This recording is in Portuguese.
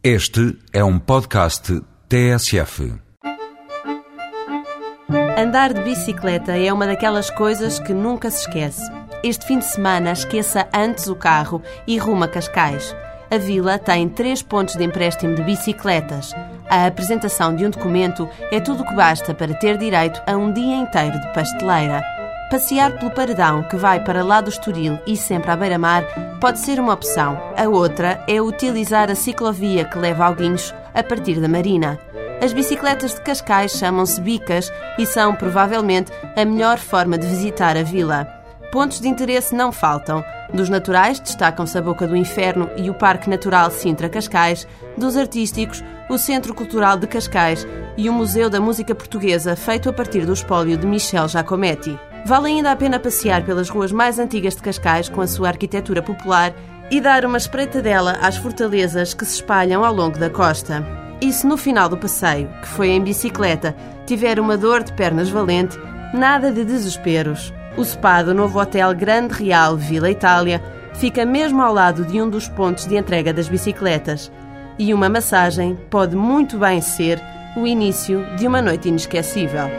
Este é um podcast TSF. Andar de bicicleta é uma daquelas coisas que nunca se esquece. Este fim de semana esqueça antes o carro e rumo a Cascais. A vila tem três pontos de empréstimo de bicicletas. A apresentação de um documento é tudo o que basta para ter direito a um dia inteiro de pasteleira. Passear pelo paredão que vai para lá do Estoril e sempre à beira-mar pode ser uma opção. A outra é utilizar a ciclovia que leva ao Guincho a partir da Marina. As bicicletas de Cascais chamam-se bicas e são provavelmente a melhor forma de visitar a vila. Pontos de interesse não faltam. Dos naturais destacam-se a Boca do Inferno e o Parque Natural Sintra-Cascais, dos artísticos, o Centro Cultural de Cascais e o Museu da Música Portuguesa, feito a partir do espólio de Michel Giacometti. Vale ainda a pena passear pelas ruas mais antigas de Cascais com a sua arquitetura popular e dar uma espreitadela às fortalezas que se espalham ao longo da costa. E se no final do passeio, que foi em bicicleta, tiver uma dor de pernas valente, nada de desesperos. O spa do novo Hotel Grande Real Vila Itália fica mesmo ao lado de um dos pontos de entrega das bicicletas. E uma massagem pode muito bem ser o início de uma noite inesquecível.